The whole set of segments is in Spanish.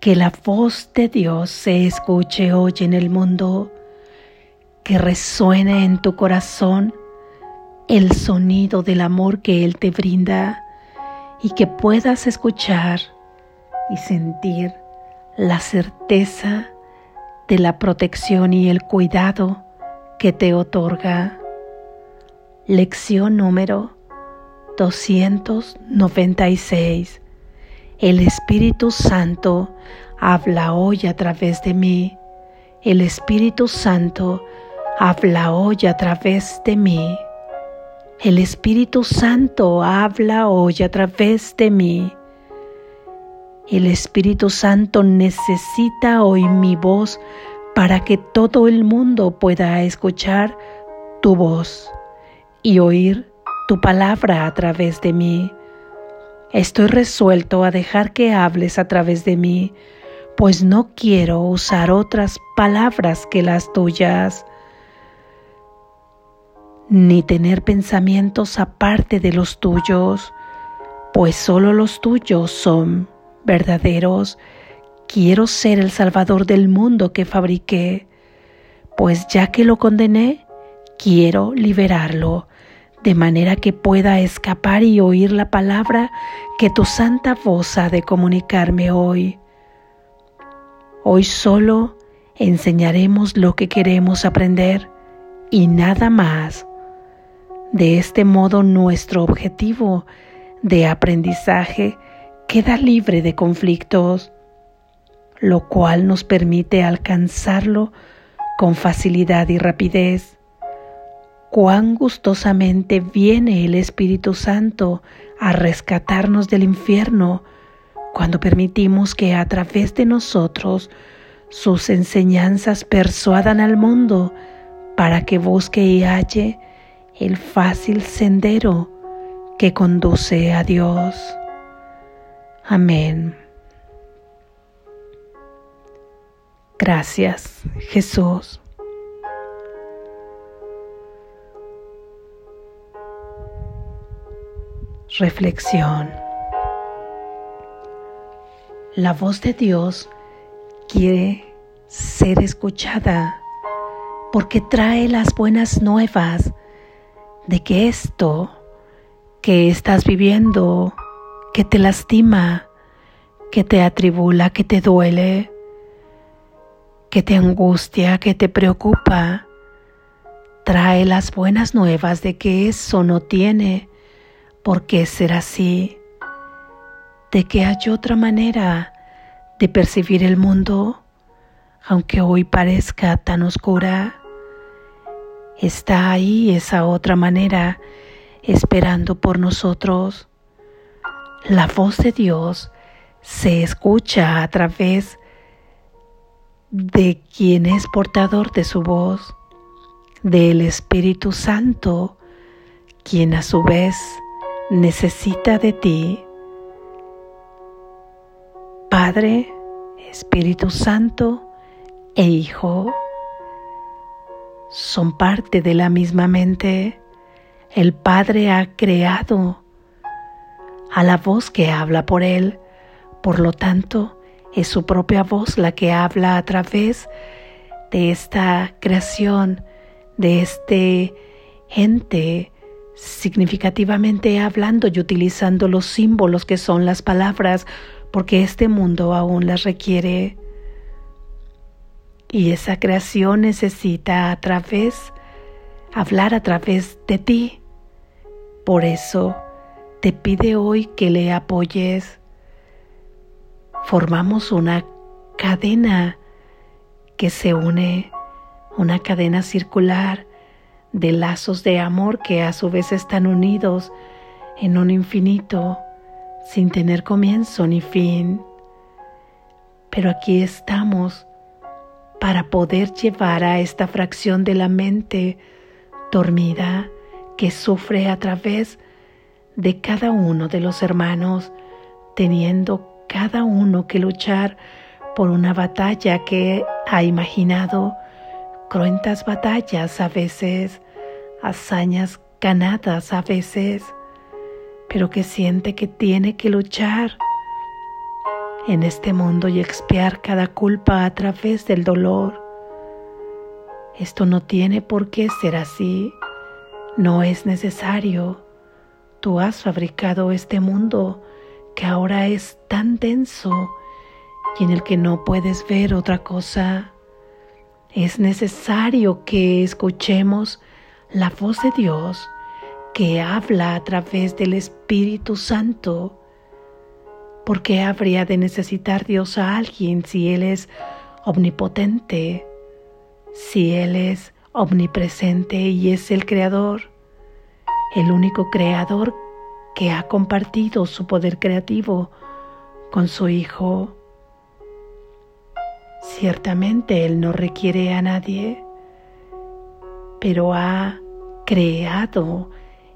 Que la voz de Dios se escuche hoy en el mundo, que resuene en tu corazón el sonido del amor que Él te brinda y que puedas escuchar y sentir la certeza de la protección y el cuidado que te otorga. Lección número 296. El Espíritu Santo habla hoy a través de mí. El Espíritu Santo habla hoy a través de mí. El Espíritu Santo habla hoy a través de mí. El Espíritu Santo necesita hoy mi voz para que todo el mundo pueda escuchar tu voz y oír tu palabra a través de mí. Estoy resuelto a dejar que hables a través de mí, pues no quiero usar otras palabras que las tuyas, ni tener pensamientos aparte de los tuyos, pues solo los tuyos son verdaderos. Quiero ser el Salvador del mundo que fabriqué, pues ya que lo condené, quiero liberarlo de manera que pueda escapar y oír la palabra que tu santa voz ha de comunicarme hoy. Hoy solo enseñaremos lo que queremos aprender y nada más. De este modo nuestro objetivo de aprendizaje queda libre de conflictos, lo cual nos permite alcanzarlo con facilidad y rapidez cuán gustosamente viene el Espíritu Santo a rescatarnos del infierno cuando permitimos que a través de nosotros sus enseñanzas persuadan al mundo para que busque y halle el fácil sendero que conduce a Dios. Amén. Gracias, Jesús. Reflexión. La voz de Dios quiere ser escuchada porque trae las buenas nuevas de que esto que estás viviendo, que te lastima, que te atribula, que te duele, que te angustia, que te preocupa, trae las buenas nuevas de que eso no tiene ¿Por qué ser así? ¿De que hay otra manera de percibir el mundo, aunque hoy parezca tan oscura? Está ahí esa otra manera esperando por nosotros. La voz de Dios se escucha a través de quien es portador de su voz, del Espíritu Santo, quien a su vez necesita de ti. Padre, Espíritu Santo e Hijo son parte de la misma mente. El Padre ha creado a la voz que habla por Él. Por lo tanto, es su propia voz la que habla a través de esta creación, de este ente significativamente hablando y utilizando los símbolos que son las palabras, porque este mundo aún las requiere. Y esa creación necesita a través, hablar a través de ti. Por eso te pide hoy que le apoyes. Formamos una cadena que se une, una cadena circular de lazos de amor que a su vez están unidos en un infinito sin tener comienzo ni fin. Pero aquí estamos para poder llevar a esta fracción de la mente dormida que sufre a través de cada uno de los hermanos, teniendo cada uno que luchar por una batalla que ha imaginado cruentas batallas a veces, hazañas ganadas a veces, pero que siente que tiene que luchar en este mundo y expiar cada culpa a través del dolor. Esto no tiene por qué ser así, no es necesario. Tú has fabricado este mundo que ahora es tan denso y en el que no puedes ver otra cosa. Es necesario que escuchemos la voz de Dios que habla a través del Espíritu Santo. ¿Por qué habría de necesitar Dios a alguien si Él es omnipotente, si Él es omnipresente y es el Creador, el único Creador que ha compartido su poder creativo con su Hijo? Ciertamente Él no requiere a nadie, pero ha creado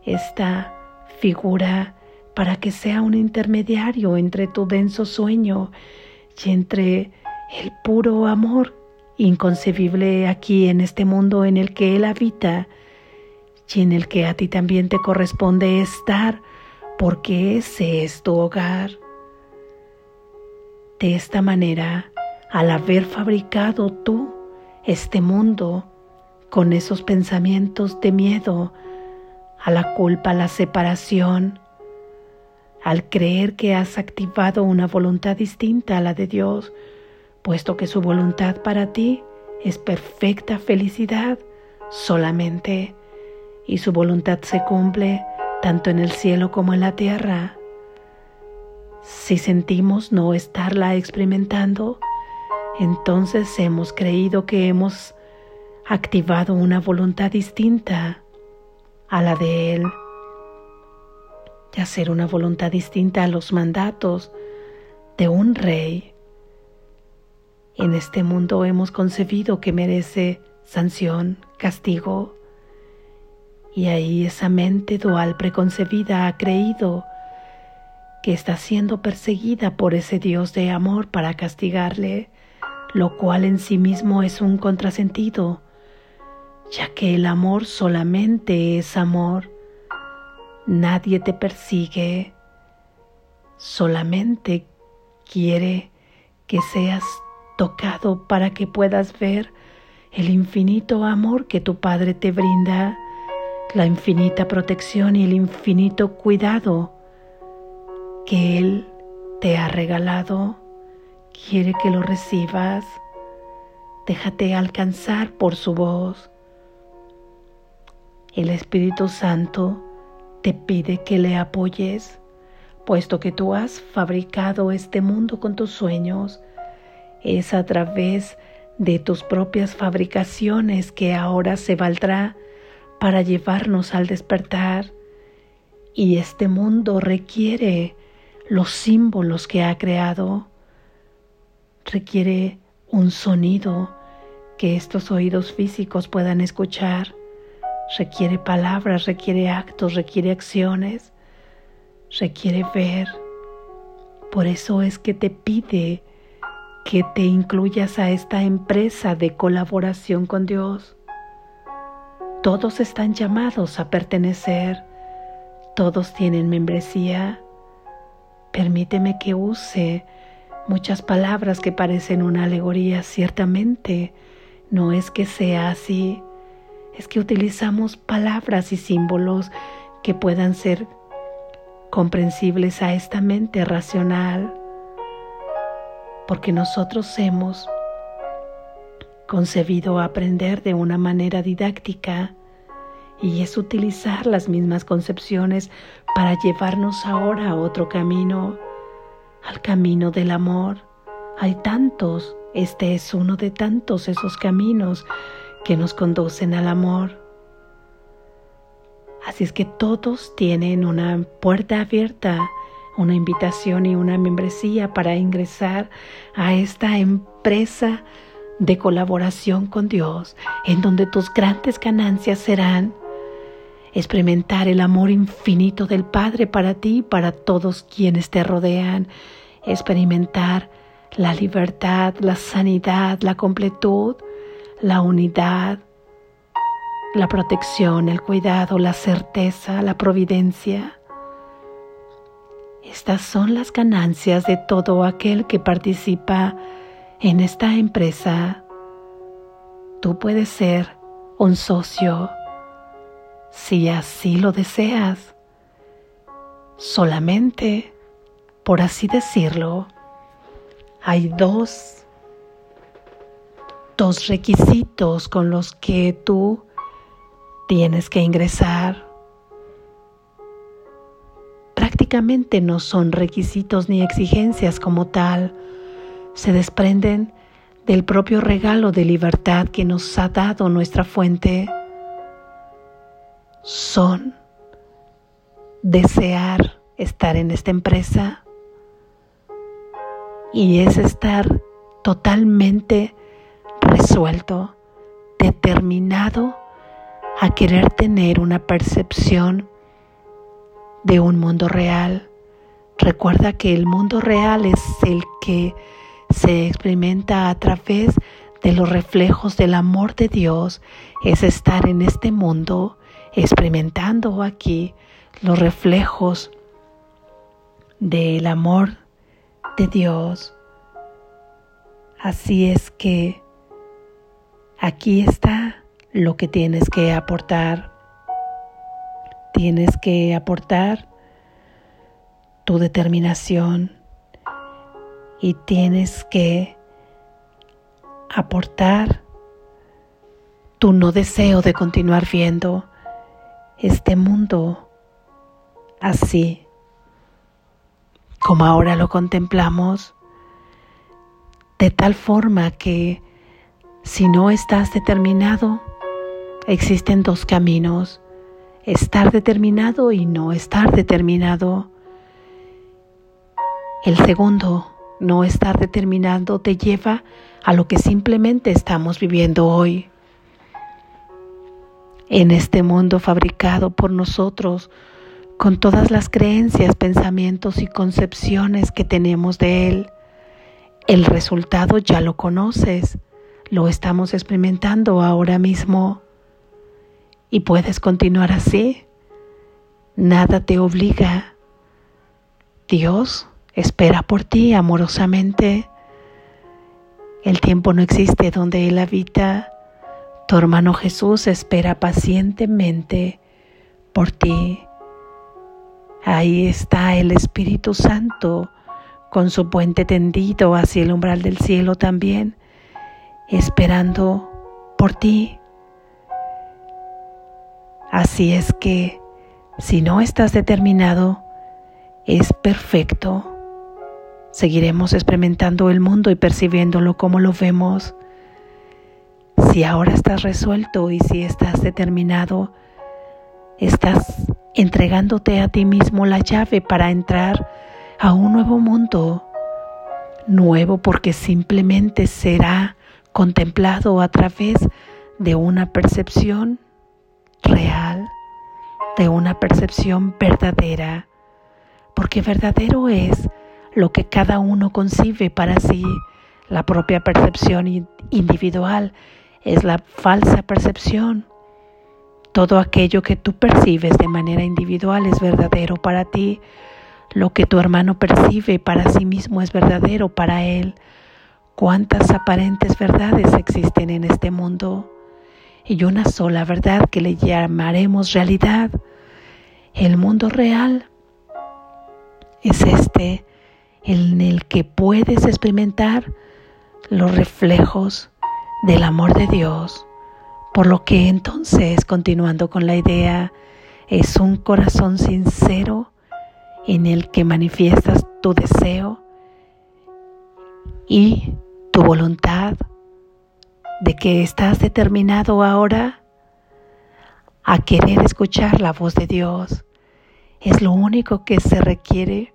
esta figura para que sea un intermediario entre tu denso sueño y entre el puro amor inconcebible aquí en este mundo en el que Él habita y en el que a ti también te corresponde estar porque ese es tu hogar. De esta manera, al haber fabricado tú este mundo con esos pensamientos de miedo, a la culpa, a la separación, al creer que has activado una voluntad distinta a la de Dios, puesto que su voluntad para ti es perfecta felicidad solamente, y su voluntad se cumple tanto en el cielo como en la tierra. Si sentimos no estarla experimentando, entonces hemos creído que hemos activado una voluntad distinta a la de Él de hacer una voluntad distinta a los mandatos de un rey. En este mundo hemos concebido que merece sanción, castigo, y ahí esa mente dual preconcebida ha creído que está siendo perseguida por ese Dios de amor para castigarle, lo cual en sí mismo es un contrasentido, ya que el amor solamente es amor Nadie te persigue, solamente quiere que seas tocado para que puedas ver el infinito amor que tu Padre te brinda, la infinita protección y el infinito cuidado que Él te ha regalado. Quiere que lo recibas. Déjate alcanzar por su voz. El Espíritu Santo te pide que le apoyes, puesto que tú has fabricado este mundo con tus sueños. Es a través de tus propias fabricaciones que ahora se valdrá para llevarnos al despertar. Y este mundo requiere los símbolos que ha creado. Requiere un sonido que estos oídos físicos puedan escuchar requiere palabras, requiere actos, requiere acciones, requiere ver. Por eso es que te pide que te incluyas a esta empresa de colaboración con Dios. Todos están llamados a pertenecer, todos tienen membresía. Permíteme que use muchas palabras que parecen una alegoría, ciertamente. No es que sea así, es que utilizamos palabras y símbolos que puedan ser comprensibles a esta mente racional, porque nosotros hemos concebido aprender de una manera didáctica y es utilizar las mismas concepciones para llevarnos ahora a otro camino, al camino del amor. Hay tantos, este es uno de tantos esos caminos que nos conducen al amor. Así es que todos tienen una puerta abierta, una invitación y una membresía para ingresar a esta empresa de colaboración con Dios, en donde tus grandes ganancias serán experimentar el amor infinito del Padre para ti y para todos quienes te rodean, experimentar la libertad, la sanidad, la completud, la unidad, la protección, el cuidado, la certeza, la providencia. Estas son las ganancias de todo aquel que participa en esta empresa. Tú puedes ser un socio si así lo deseas. Solamente, por así decirlo, hay dos, dos requisitos con los que tú tienes que ingresar prácticamente no son requisitos ni exigencias como tal, se desprenden del propio regalo de libertad que nos ha dado nuestra fuente. Son desear estar en esta empresa y es estar totalmente resuelto, determinado a querer tener una percepción de un mundo real. Recuerda que el mundo real es el que se experimenta a través de los reflejos del amor de Dios, es estar en este mundo experimentando aquí los reflejos del amor de Dios. Así es que aquí está lo que tienes que aportar tienes que aportar tu determinación y tienes que aportar tu no deseo de continuar viendo este mundo así como ahora lo contemplamos, de tal forma que si no estás determinado, existen dos caminos estar determinado y no estar determinado. El segundo, no estar determinado, te lleva a lo que simplemente estamos viviendo hoy. En este mundo fabricado por nosotros, con todas las creencias, pensamientos y concepciones que tenemos de él, el resultado ya lo conoces, lo estamos experimentando ahora mismo y puedes continuar así. Nada te obliga. Dios espera por ti amorosamente. El tiempo no existe donde Él habita. Tu hermano Jesús espera pacientemente por ti. Ahí está el Espíritu Santo con su puente tendido hacia el umbral del cielo también, esperando por ti. Así es que si no estás determinado, es perfecto. Seguiremos experimentando el mundo y percibiéndolo como lo vemos. Si ahora estás resuelto y si estás determinado, estás entregándote a ti mismo la llave para entrar a un nuevo mundo, nuevo porque simplemente será contemplado a través de una percepción real, de una percepción verdadera, porque verdadero es lo que cada uno concibe para sí, la propia percepción individual es la falsa percepción. Todo aquello que tú percibes de manera individual es verdadero para ti. Lo que tu hermano percibe para sí mismo es verdadero para él. ¿Cuántas aparentes verdades existen en este mundo? y una sola verdad que le llamaremos realidad. El mundo real es este en el que puedes experimentar los reflejos del amor de Dios. Por lo que entonces, continuando con la idea, es un corazón sincero en el que manifiestas tu deseo y tu voluntad de que estás determinado ahora a querer escuchar la voz de Dios. Es lo único que se requiere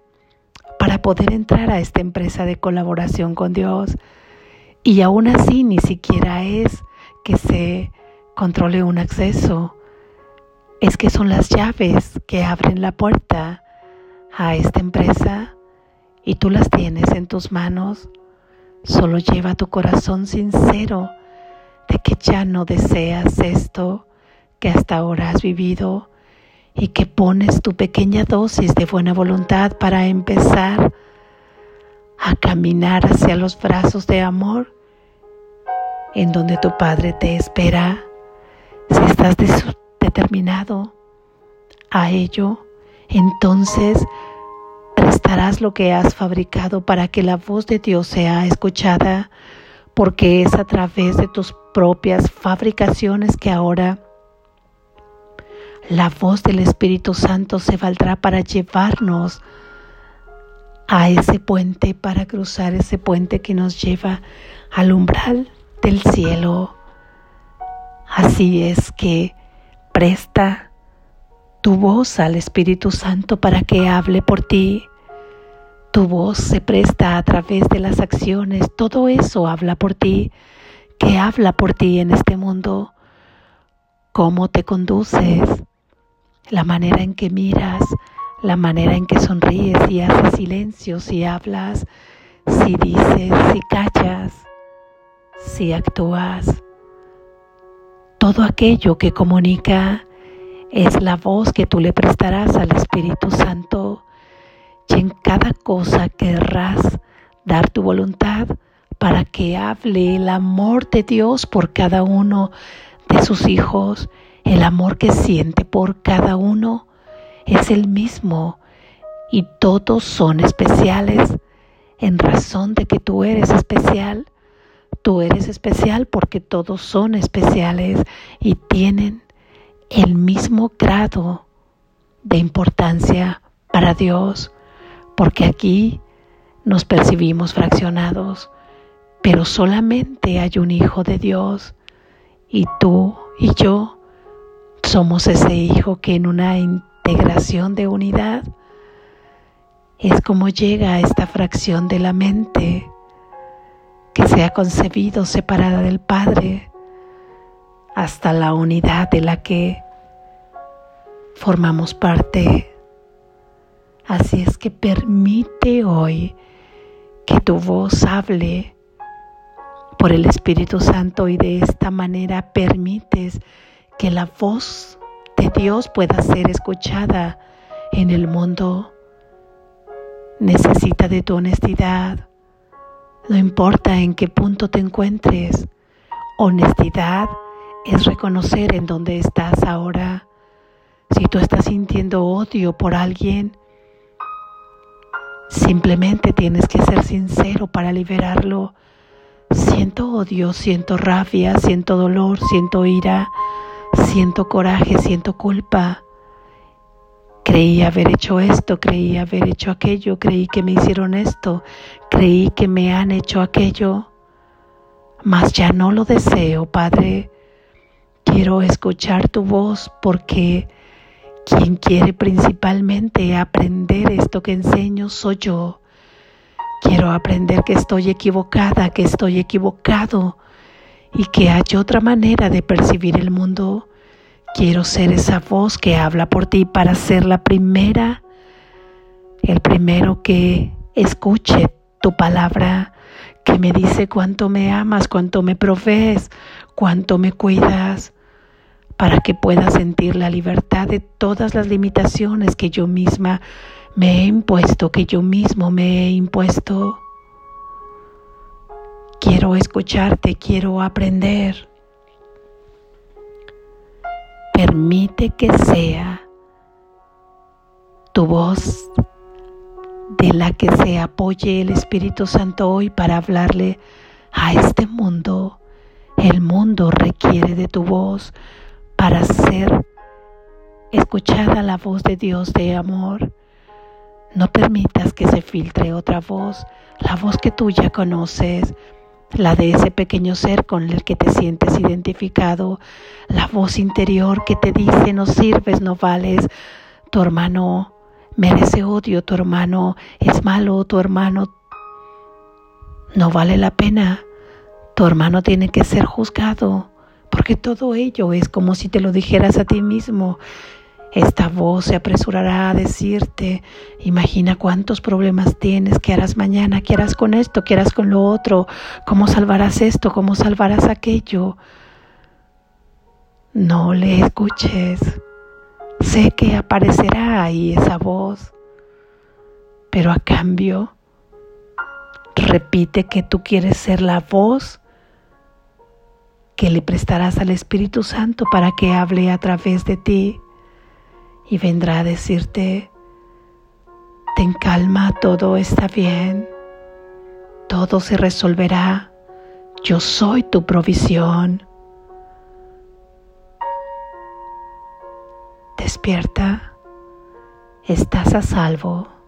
para poder entrar a esta empresa de colaboración con Dios. Y aún así ni siquiera es que se controle un acceso, es que son las llaves que abren la puerta a esta empresa y tú las tienes en tus manos. Solo lleva tu corazón sincero de que ya no deseas esto que hasta ahora has vivido y que pones tu pequeña dosis de buena voluntad para empezar a caminar hacia los brazos de amor en donde tu Padre te espera. Si estás determinado a ello, entonces prestarás lo que has fabricado para que la voz de Dios sea escuchada, porque es a través de tus propias fabricaciones que ahora la voz del Espíritu Santo se valdrá para llevarnos a ese puente, para cruzar ese puente que nos lleva al umbral del cielo. Así es que presta tu voz al Espíritu Santo para que hable por ti. Tu voz se presta a través de las acciones, todo eso habla por ti, que habla por ti en este mundo, cómo te conduces, la manera en que miras, la manera en que sonríes y haces silencio, si hablas, si dices, si callas, si actúas. Todo aquello que comunica es la voz que tú le prestarás al Espíritu Santo y en cada cosa querrás dar tu voluntad para que hable el amor de Dios por cada uno de sus hijos el amor que siente por cada uno es el mismo. Y todos son especiales en razón de que tú eres especial. Tú eres especial porque todos son especiales y tienen el mismo grado de importancia para Dios, porque aquí nos percibimos fraccionados, pero solamente hay un Hijo de Dios. Y tú y yo somos ese hijo que en una integración de unidad es como llega a esta fracción de la mente que se ha concebido separada del Padre hasta la unidad de la que formamos parte. Así es que permite hoy que tu voz hable por el Espíritu Santo y de esta manera permites que la voz de Dios pueda ser escuchada en el mundo. Necesita de tu honestidad. No importa en qué punto te encuentres. Honestidad es reconocer en dónde estás ahora. Si tú estás sintiendo odio por alguien, simplemente tienes que ser sincero para liberarlo. Siento odio, siento rabia, siento dolor, siento ira, Siento coraje, siento culpa. Creí haber hecho esto, creí haber hecho aquello, creí que me hicieron esto, creí que me han hecho aquello. Mas ya no lo deseo, Padre. Quiero escuchar tu voz porque quien quiere principalmente aprender esto que enseño soy yo. Quiero aprender que estoy equivocada, que estoy equivocado y que hay otra manera de percibir el mundo. Quiero ser esa voz que habla por ti para ser la primera, el primero que escuche tu palabra, que me dice cuánto me amas, cuánto me provees, cuánto me cuidas, para que pueda sentir la libertad de todas las limitaciones que yo misma me he impuesto, que yo mismo me he impuesto. Quiero escucharte, quiero aprender. Permite que sea tu voz de la que se apoye el Espíritu Santo hoy para hablarle a este mundo. El mundo requiere de tu voz para ser escuchada la voz de Dios de amor. No permitas que se filtre otra voz, la voz que tú ya conoces, la de ese pequeño ser con el que te sientes identificado, la voz interior que te dice no sirves, no vales, tu hermano merece odio, tu hermano es malo, tu hermano no vale la pena, tu hermano tiene que ser juzgado, porque todo ello es como si te lo dijeras a ti mismo, esta voz se apresurará a decirte, imagina cuántos problemas tienes, qué harás mañana, qué harás con esto, qué harás con lo otro, cómo salvarás esto, cómo salvarás aquello. No le escuches, Sé que aparecerá ahí esa voz, pero a cambio, repite que tú quieres ser la voz que le prestarás al Espíritu Santo para que hable a través de ti y vendrá a decirte, ten calma, todo está bien, todo se resolverá, yo soy tu provisión. Despierta, estás a salvo.